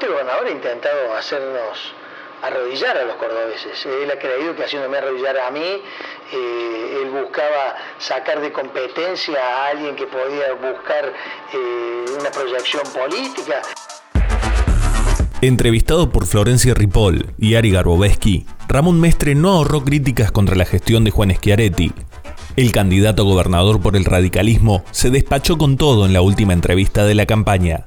Este gobernador ha intentado hacernos arrodillar a los cordobeses. Él ha creído que haciéndome arrodillar a mí, eh, él buscaba sacar de competencia a alguien que podía buscar eh, una proyección política. Entrevistado por Florencia Ripoll y Ari Garboveski, Ramón Mestre no ahorró críticas contra la gestión de Juan Schiaretti. El candidato a gobernador por el radicalismo se despachó con todo en la última entrevista de la campaña.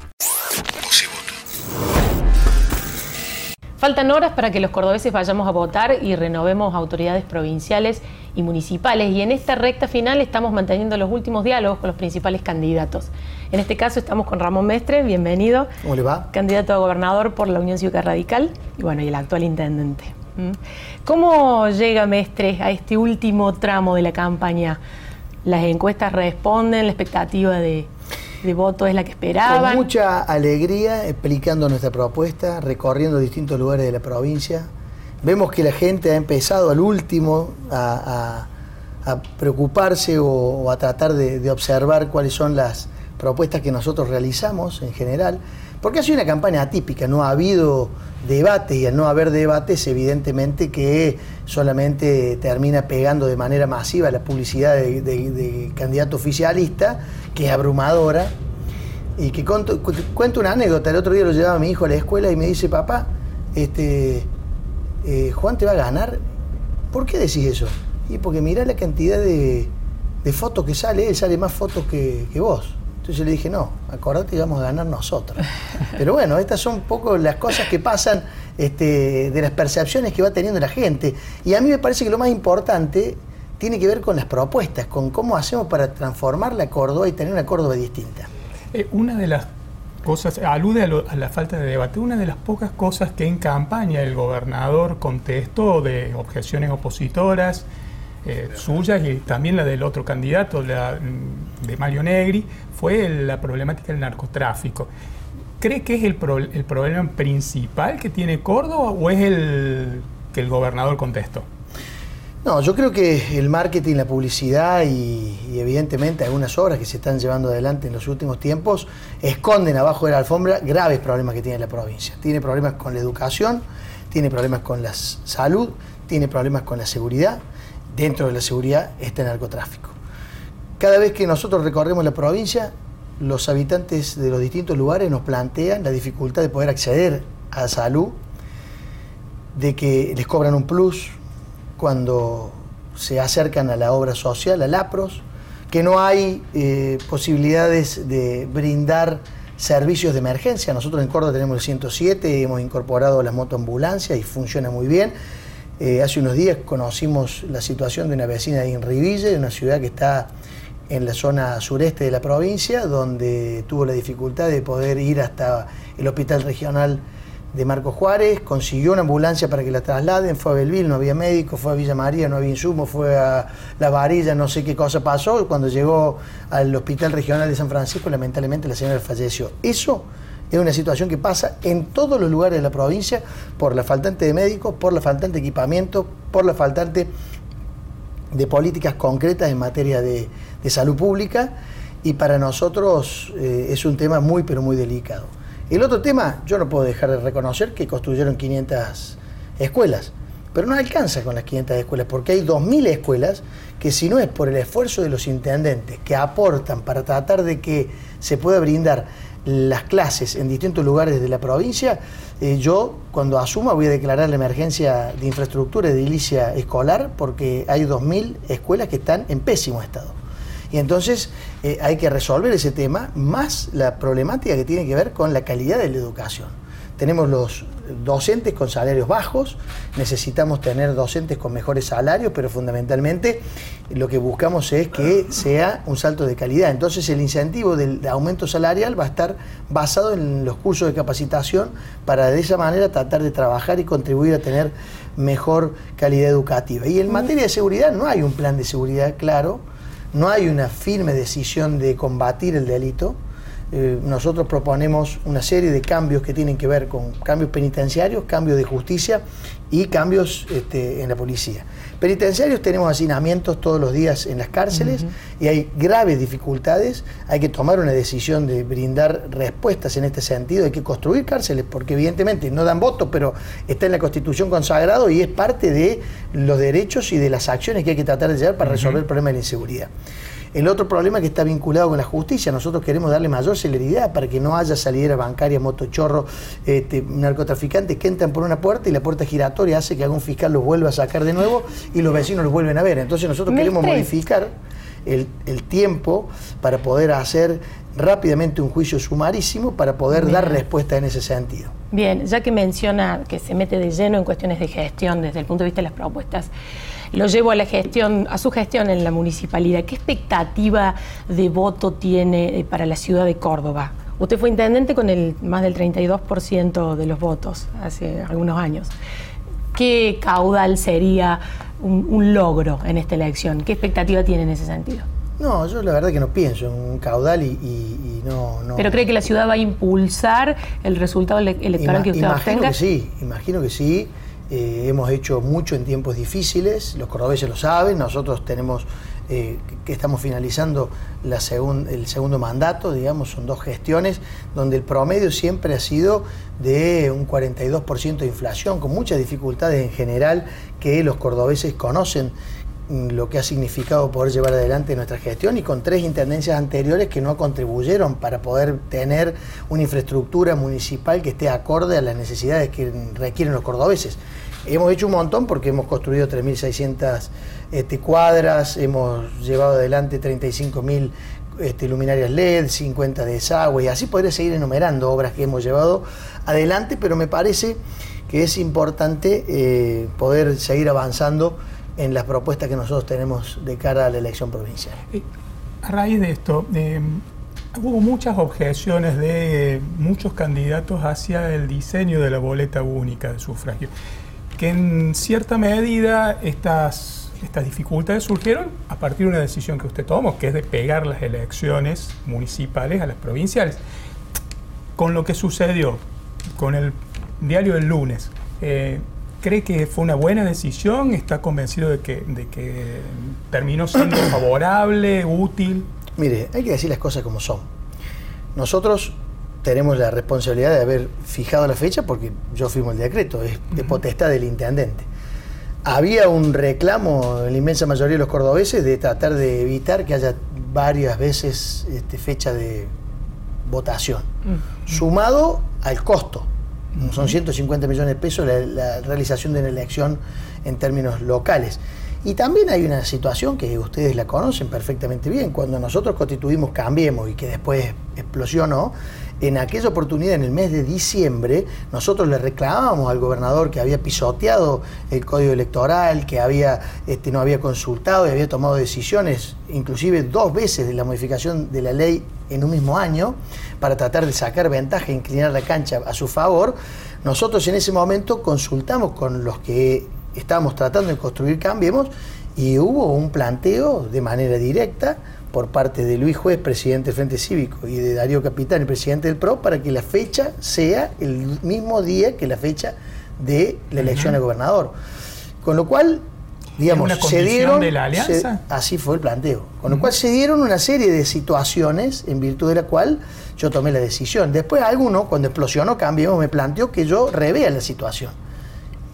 Faltan horas para que los cordobeses vayamos a votar y renovemos autoridades provinciales y municipales y en esta recta final estamos manteniendo los últimos diálogos con los principales candidatos. En este caso estamos con Ramón Mestre, bienvenido. ¿Cómo le va? Candidato a gobernador por la Unión Cívica Radical y bueno, y el actual intendente. ¿Cómo llega Mestre a este último tramo de la campaña? ¿Las encuestas responden? ¿La expectativa de, de voto es la que esperaban. Con mucha alegría explicando nuestra propuesta, recorriendo distintos lugares de la provincia. Vemos que la gente ha empezado al último a, preocuparse o, a tratar de, observar cuáles son las propuestas que nosotros realizamos en general, porque ha sido una campaña atípica, no ha habido debate y al no haber debates evidentemente que solamente termina pegando de manera masiva la publicidad de candidato oficialista que es abrumadora, y que cuento, una anécdota. El otro día lo llevaba mi hijo a la escuela y me dice, papá, este, eh, Juan te va a ganar. ¿Por qué decís eso? Y porque mirá la cantidad de, fotos que sale, él sale más fotos que, vos. Entonces yo le dije, no, acordate que vamos a ganar nosotros. Pero bueno, estas son un poco las cosas que pasan este, de las percepciones que va teniendo la gente. Y a mí me parece que lo más importante tiene que ver con las propuestas, con cómo hacemos para transformar la Córdoba y tener una Córdoba distinta. Eh, una de las cosas, alude a, la falta de debate, una de las pocas cosas que en campaña el gobernador contestó de objeciones opositoras eh, suyas y también la del otro candidato, la mm, de Mario Negri, fue la problemática del narcotráfico. ¿Cree que es el, el problema principal que tiene Córdoba o es el que el gobernador contestó? No, yo creo que el marketing, la publicidad y, evidentemente algunas obras que se están llevando adelante en los últimos tiempos esconden abajo de la alfombra graves problemas que tiene la provincia. Tiene problemas con la educación, tiene problemas con la salud, tiene problemas con la seguridad. Dentro de la seguridad está el narcotráfico. Cada vez que nosotros recorremos la provincia, los habitantes de los distintos lugares nos plantean la dificultad de poder acceder a salud, de que les cobran un plus, cuando se acercan a la obra social, al APROS, que no hay eh, posibilidades de brindar servicios de emergencia. Nosotros en Córdoba tenemos el 107, hemos incorporado la motoambulancia y funciona muy bien. Eh, hace unos días conocimos la situación de una vecina de Inriville, una ciudad que está en la zona sureste de la provincia, donde tuvo la dificultad de poder ir hasta el hospital regional de Marco Juárez, consiguió una ambulancia para que la trasladen, fue a Belville, no había médico, fue a Villa María, no había insumo, fue a La Varilla, no sé qué cosa pasó, cuando llegó al Hospital Regional de San Francisco, lamentablemente la señora falleció. Eso es una situación que pasa en todos los lugares de la provincia por la faltante de médicos, por la faltante de equipamiento, por la faltante de políticas concretas en materia de, salud pública y para nosotros eh, es un tema muy pero muy delicado. El otro tema, yo no puedo dejar de reconocer que construyeron 500 escuelas, pero no alcanza con las 500 escuelas, porque hay 2.000 escuelas que si no es por el esfuerzo de los intendentes que aportan para tratar de que se pueda brindar las clases en distintos lugares de la provincia, eh, yo cuando asuma voy a declarar la emergencia de infraestructura edilicia escolar porque hay 2.000 escuelas que están en pésimo estado. Y entonces eh, hay que resolver ese tema, más la problemática que tiene que ver con la calidad de la educación. Tenemos los docentes con salarios bajos, necesitamos tener docentes con mejores salarios, pero fundamentalmente lo que buscamos es que sea un salto de calidad. Entonces el incentivo del aumento salarial va a estar basado en los cursos de capacitación para de esa manera tratar de trabajar y contribuir a tener mejor calidad educativa. Y en materia de seguridad no hay un plan de seguridad claro no hay una firme decisión de combatir el delito. Eh, nosotros proponemos una serie de cambios que tienen que ver con cambios penitenciarios, cambios de justicia y cambios este, en la policía. Penitenciarios tenemos hacinamientos todos los días en las cárceles y hay graves dificultades. Hay que tomar una decisión de brindar respuestas en este sentido. Hay que construir cárceles porque evidentemente no dan votos, pero está en la Constitución consagrado y es parte de los derechos y de las acciones que hay que tratar de llevar para resolver el problema de la inseguridad. El otro problema que está vinculado con la justicia, nosotros queremos darle mayor celeridad para que no haya salida bancaria, motochorro, este, narcotraficantes que entran por una puerta y la puerta giratoria hace que algún fiscal los vuelva a sacar de nuevo y los vecinos los vuelven a ver. Entonces nosotros queremos modificar el, tiempo para poder hacer rápidamente un juicio sumarísimo para poder dar respuesta en ese sentido. Bien, ya que menciona que se mete de lleno en cuestiones de gestión desde el punto de vista de las propuestas, lo llevo a la gestión, a su gestión en la municipalidad. ¿Qué expectativa de voto tiene eh, para la ciudad de Córdoba? Usted fue intendente con el más del 32% de los votos hace algunos años. ¿Qué caudal sería un, logro en esta elección? ¿Qué expectativa tiene en ese sentido? No, yo la verdad que no pienso en un caudal y, no, ¿Pero cree que la ciudad va a impulsar el resultado electoral que usted imagino obtenga? Que sí, imagino que sí. Eh, hemos hecho mucho en tiempos difíciles, los cordobeses lo saben, nosotros tenemos eh, que estamos finalizando el segundo mandato, digamos, son dos gestiones donde el promedio siempre ha sido de un 42% de inflación, con muchas dificultades en general que los cordobeses conocen mm, lo que ha significado poder llevar adelante nuestra gestión y con tres intendencias anteriores que no contribuyeron para poder tener una infraestructura municipal que esté acorde a las necesidades que requieren los cordobeses. Hemos hecho un montón porque hemos construido 3.600 este, cuadras, hemos llevado adelante 35.000 este, luminarias LED, 50 de desagüe, y así podría seguir enumerando obras que hemos llevado adelante, pero me parece que es importante eh, poder seguir avanzando en las propuestas que nosotros tenemos de cara a la elección provincial. A raíz de esto, eh, hubo muchas objeciones de muchos candidatos hacia el diseño de la boleta única de sufragio que en cierta medida estas, estas dificultades surgieron a partir de una decisión que usted tomó, que es de pegar las elecciones municipales a las provinciales. Con lo que sucedió con el diario del lunes, eh, ¿cree que fue una buena decisión? ¿Está convencido de que, de que terminó siendo favorable, útil? Mire, hay que decir las cosas como son. Nosotros tenemos la responsabilidad de haber fijado la fecha porque yo firmo el decreto, es de potestad del intendente. Había un reclamo en la inmensa mayoría de los cordobeses de tratar de evitar que haya varias veces este, fecha de votación, sumado al costo. Son 150 millones de pesos la, la realización de una elección en términos locales. Y también hay una situación que ustedes la conocen perfectamente bien. Cuando nosotros constituimos Cambiemos y que después explosionó, en aquella oportunidad, en el mes de diciembre, nosotros le reclamábamos al gobernador que había pisoteado el código electoral, que había, este, no había consultado y había tomado decisiones, inclusive dos veces de la modificación de la ley en un mismo año, para tratar de sacar ventaja e inclinar la cancha a su favor. Nosotros en ese momento consultamos con los que estábamos tratando de construir Cambiemos y hubo un planteo de manera directa por parte de Luis Juez, presidente del Frente Cívico, y de Darío Capitán, el presidente del PRO, para que la fecha sea el mismo día que la fecha de la elección de gobernador. Con lo cual, digamos, se dieron. De la alianza? así fue el planteo. Con lo cual se dieron una serie de situaciones en virtud de la cual yo tomé la decisión. Después, alguno, cuando explosionó Cambiemos, me planteó que yo revea la situación.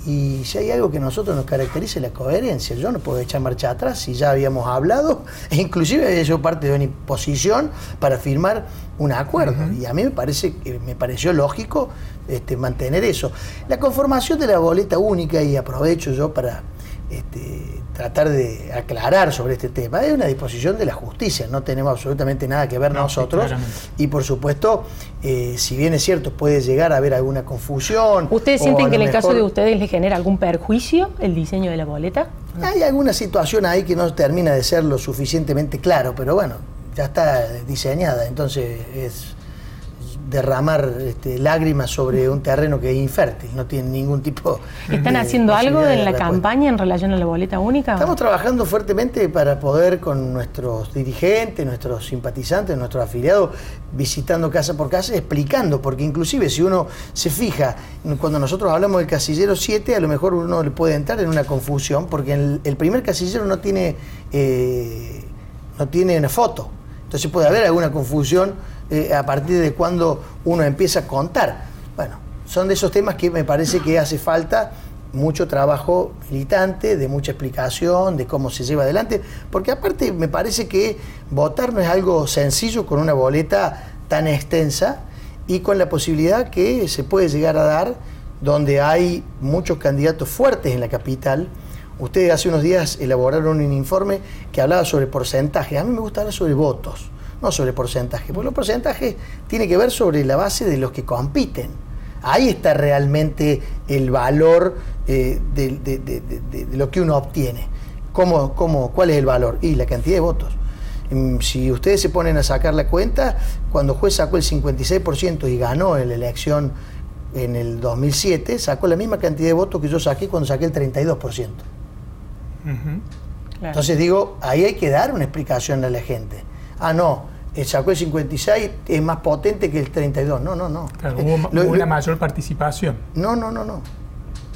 Y si hay algo que a nosotros nos caracteriza es la coherencia. Yo no puedo echar marcha atrás si ya habíamos hablado, e inclusive había hecho parte de una imposición para firmar un acuerdo. Y a mí me parece me pareció lógico este, mantener eso. La conformación de la boleta única, y aprovecho yo para este, tratar de aclarar sobre este tema. Es una disposición de la justicia, no tenemos absolutamente nada que ver nosotros. y por supuesto, eh, si bien es cierto, puede llegar a haber alguna confusión. ¿Ustedes sienten que en el caso de ustedes les genera algún perjuicio el diseño de la boleta? Hay alguna situación ahí que no termina de ser lo suficientemente claro, pero bueno, ya está diseñada, entonces es derramar este, lágrimas sobre un terreno que es infértil, no tiene ningún tipo ¿Están haciendo algo en la campaña en relación a la boleta única? Estamos trabajando fuertemente para poder con nuestros dirigentes, nuestros simpatizantes, nuestros afiliados, visitando casa por casa, explicando, porque inclusive si uno se fija, cuando nosotros hablamos del casillero 7, a lo mejor uno le puede entrar en una confusión, porque el, primer casillero no tiene, eh, no tiene una foto, entonces puede haber alguna confusión eh, a partir de cuando uno empieza a contar. Bueno, son de esos temas que me parece que hace falta mucho trabajo militante, de mucha explicación, de cómo se lleva adelante, porque aparte me parece que votar no es algo sencillo con una boleta tan extensa y con la posibilidad que se puede llegar a dar donde hay muchos candidatos fuertes en la capital. Ustedes hace unos días elaboraron un informe que hablaba sobre porcentaje. A mí me gusta hablar sobre votos no sobre porcentaje, porque los porcentajes tiene que ver sobre la base de los que compiten. Ahí está realmente el valor eh, de, lo que uno obtiene. ¿Cómo, cómo, cuál es el valor? Y la cantidad de votos. Mm, si ustedes se ponen a sacar la cuenta, cuando juez sacó el 56% y ganó en la elección en el 2007, sacó la misma cantidad de votos que yo saqué cuando saqué el 32%. Entonces digo, ahí hay que dar una explicación a la gente ah, no, el sacó el 56, es más potente que el 32. No, no, no. Claro, hubo, una mayor participación. No, no, no, no.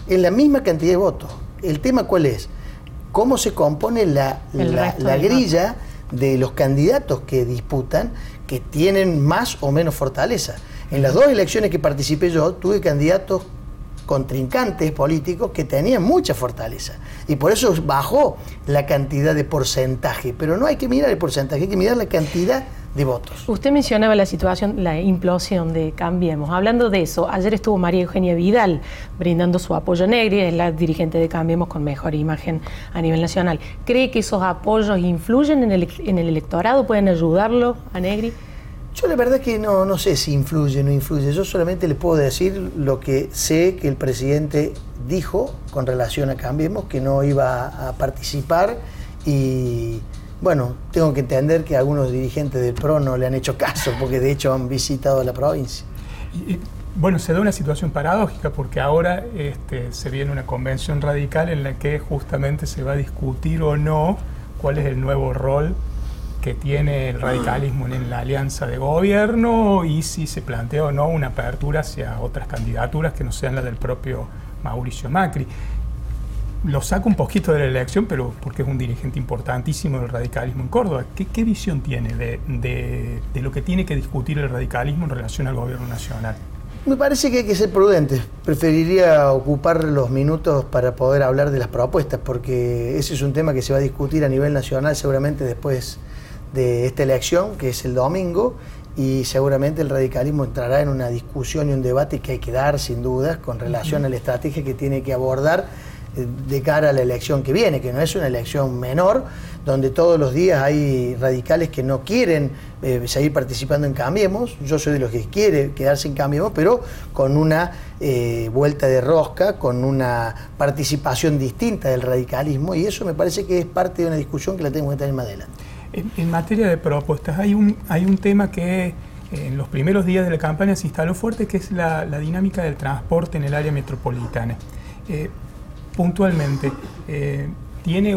En la misma cantidad de votos. El tema cuál es? ¿Cómo se compone la, la, grilla de los candidatos que disputan que tienen más o menos fortaleza? En las dos elecciones que participé yo, tuve candidatos contrincantes políticos que tenían mucha fortaleza. Y por eso bajó la cantidad de porcentaje. Pero no hay que mirar el porcentaje, hay que mirar la cantidad de votos. Usted mencionaba la situación, la implosión de Cambiemos. Hablando de eso, ayer estuvo María Eugenia Vidal brindando su apoyo a Negri, es la dirigente de Cambiemos con mejor imagen a nivel nacional. ¿Cree que esos apoyos influyen en el, en el electorado? ¿Pueden ayudarlo a Negri? Yo la verdad que no, no sé si influye o no influye. Yo solamente le puedo decir lo que sé que el presidente dijo con relación a Cambiemos, que no iba a participar y bueno, tengo que entender que algunos dirigentes del PRO no le han hecho caso, porque de hecho han visitado la provincia. bueno, se da una situación paradójica porque ahora este, se viene una convención radical en la que justamente se va a discutir o no cuál es el nuevo rol que tiene el radicalismo en la alianza de gobierno y si se plantea o no una apertura hacia otras candidaturas que no sean las del propio Mauricio Macri. Lo saco un poquito de la elección, pero porque es un dirigente importantísimo del radicalismo en Córdoba. ¿Qué, visión tiene de, de, lo que tiene que discutir el radicalismo en relación al gobierno nacional? Me parece que hay que ser prudentes. Preferiría ocupar los minutos para poder hablar de las propuestas, porque ese es un tema que se va a discutir a nivel nacional seguramente después de esta elección, que es el domingo, y seguramente el radicalismo entrará en una discusión y un debate que hay que dar, sin dudas, con relación a la estrategia que tiene que abordar de cara a la elección que viene, que no es una elección menor, donde todos los días hay radicales que no quieren eh, seguir participando en Cambiemos. Yo soy de los que quiere quedarse en Cambiemos, pero con una eh, vuelta de rosca, con una participación distinta del radicalismo, y eso me parece que es parte de una discusión que la tenemos que tener más adelante. En, materia de propuestas, hay un, hay un tema que eh, en los primeros días de la campaña se instaló fuerte, que es la, dinámica del transporte en el área metropolitana. Eh, puntualmente, eh, ¿tiene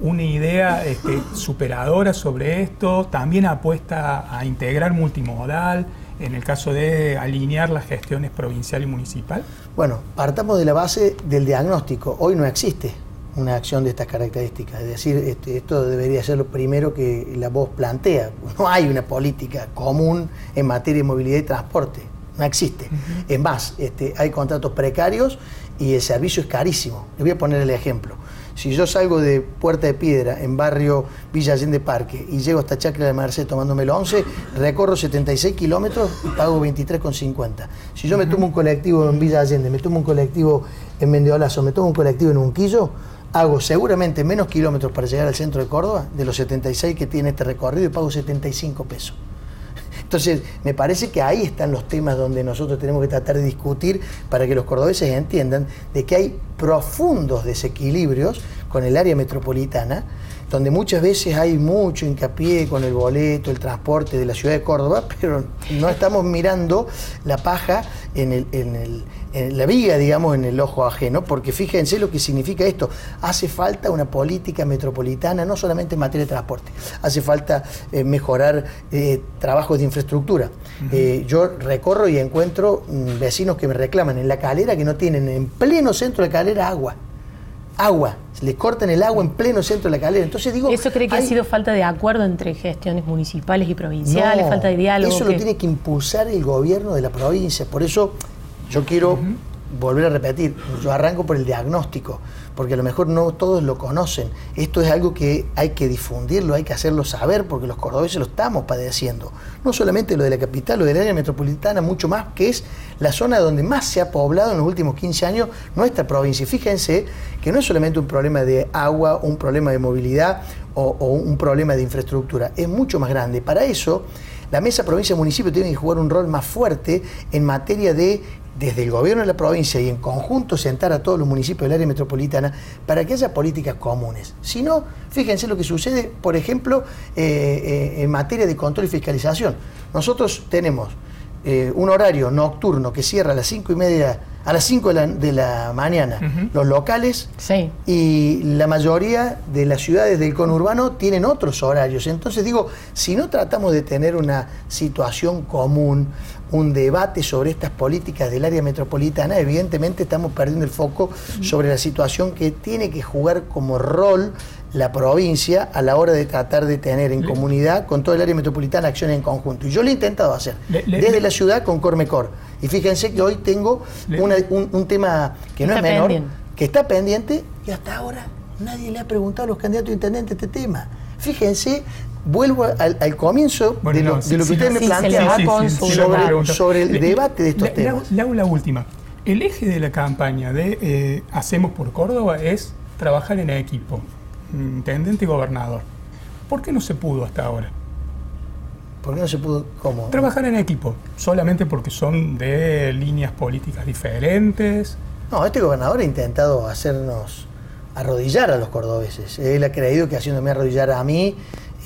una idea este, superadora sobre esto? ¿También apuesta a integrar multimodal? en el caso de alinear las gestiones provincial y municipal? Bueno, partamos de la base del diagnóstico. Hoy no existe una acción de estas características. Es decir, este, esto debería ser lo primero que la voz plantea. No hay una política común en materia de movilidad y transporte. No existe. Es más, este, hay contratos precarios y el servicio es carísimo. Les voy a poner el ejemplo. Si yo salgo de Puerta de Piedra, en barrio Villa Allende Parque, y llego hasta Chacra de Merced tomándome el 11, recorro 76 kilómetros y pago 23,50. Si yo me tomo un colectivo en Villa Allende, me tomo un colectivo en Mendeolazo, me tomo un colectivo en Unquillo, hago seguramente menos kilómetros para llegar al centro de Córdoba de los 76 que tiene este recorrido y pago 75 pesos. Entonces, me parece que ahí están los temas donde nosotros tenemos que tratar de discutir para que los cordobeses entiendan de que hay profundos desequilibrios con el área metropolitana donde muchas veces hay mucho hincapié con el boleto, el transporte de la ciudad de Córdoba, pero no estamos mirando la paja en, el, en, el, en la viga, digamos, en el ojo ajeno, porque fíjense lo que significa esto. Hace falta una política metropolitana, no solamente en materia de transporte, hace falta eh, mejorar eh, trabajos de infraestructura. Eh, yo recorro y encuentro mm, vecinos que me reclaman en la calera que no tienen en pleno centro de la calera agua agua, les cortan el agua en pleno centro de la calera. Entonces digo, ¿Eso cree que ha sido falta de acuerdo entre gestiones municipales y provinciales, falta de diálogo? Eso lo tiene que impulsar el gobierno de la provincia. Por eso yo quiero volver a repetir, yo arranco por el diagnóstico, porque a lo mejor no todos lo conocen. Esto es algo que hay que difundirlo, hay que hacerlo saber, porque los cordobeses lo estamos padeciendo. No solamente lo de la capital, lo del área metropolitana, mucho más, que es la zona donde más se ha poblado en los últimos 15 años nuestra provincia. Y fíjense que no es solamente un problema de agua, un problema de movilidad o, o un problema de infraestructura, es mucho más grande. Para eso, la mesa provincia-municipio tiene que jugar un rol más fuerte en materia de desde el gobierno de la provincia y en conjunto sentar a todos los municipios del área metropolitana para que haya políticas comunes. Si no, fíjense lo que sucede, por ejemplo, eh, eh, en materia de control y fiscalización. Nosotros tenemos eh, un horario nocturno que cierra a las cinco y media, a las 5 de la, mañana, los locales, y la mayoría de las ciudades del conurbano tienen otros horarios. Entonces digo, si no tratamos de tener una situación común, un debate sobre estas políticas del área metropolitana, evidentemente estamos perdiendo el foco sobre la situación que tiene que jugar como rol la provincia a la hora de tratar de tener en comunidad con todo el área metropolitana acciones en conjunto. Y yo lo he intentado hacer, desde la ciudad con Cormecor. Y fíjense que hoy tengo un, tema que no es menor, que está pendiente y hasta ahora nadie le ha preguntado a los candidatos a intendente este tema. Fíjense vuelvo al, comienzo de, lo, que usted me planteaba sobre, el debate de estos temas. Le hago la última. El eje de la campaña de eh, Hacemos por Córdoba es trabajar en equipo, intendente y gobernador. ¿Por qué no se pudo hasta ahora? ¿Por qué no se pudo? ¿Cómo? Trabajar en equipo, solamente porque son de líneas políticas diferentes. No, este gobernador ha intentado hacernos arrodillar a los cordobeses. Él ha creído que haciéndome arrodillar a mí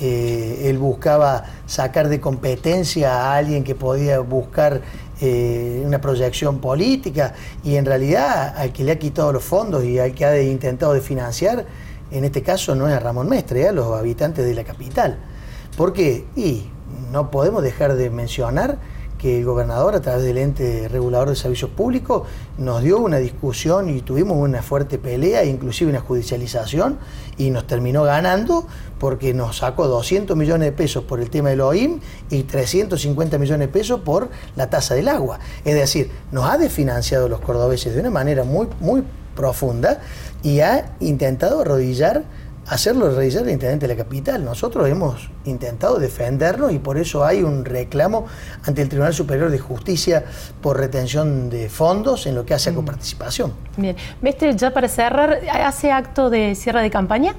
eh, él buscaba sacar de competencia a alguien que podía buscar eh, una proyección política y en realidad al que le ha quitado los fondos y al que ha intentado financiar, en este caso no es a Ramón Mestre, a los habitantes de la capital. ¿Por qué? Y no podemos dejar de mencionar que el gobernador, a través del ente regulador de servicios públicos, nos dio una discusión y tuvimos una fuerte pelea, inclusive una judicialización, y nos terminó ganando porque nos sacó 200 millones de pesos por el tema del OIM y 350 millones de pesos por la tasa del agua. Es decir, nos ha desfinanciado los cordobeses de una manera muy, muy profunda y ha intentado arrodillar hacerlo realizar el intendente de la capital. Nosotros hemos intentado defendernos y por eso hay un reclamo ante el Tribunal Superior de Justicia por retención de fondos en lo que hace a mm. coparticipación. Bien. Mestre, ya para cerrar, ¿hace acto de cierre de campaña?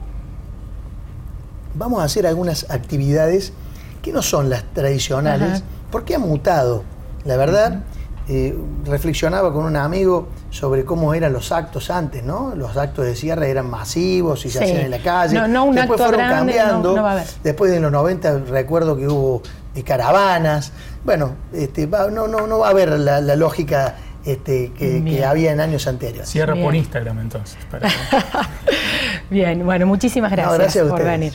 Vamos a hacer algunas actividades que no son las tradicionales, porque ha mutado. La verdad, eh, reflexionaba con un amigo sobre cómo eran los actos antes, ¿no? Los actos de cierre eran masivos y se hacían en la calle. Después fueron cambiando. Después de los 90 recuerdo que hubo eh, caravanas. Bueno, este, no, no, no va a haber la, lógica este, que, había en años anteriores. Cierra por Instagram entonces. Bien, bueno, muchísimas gracias, por venir.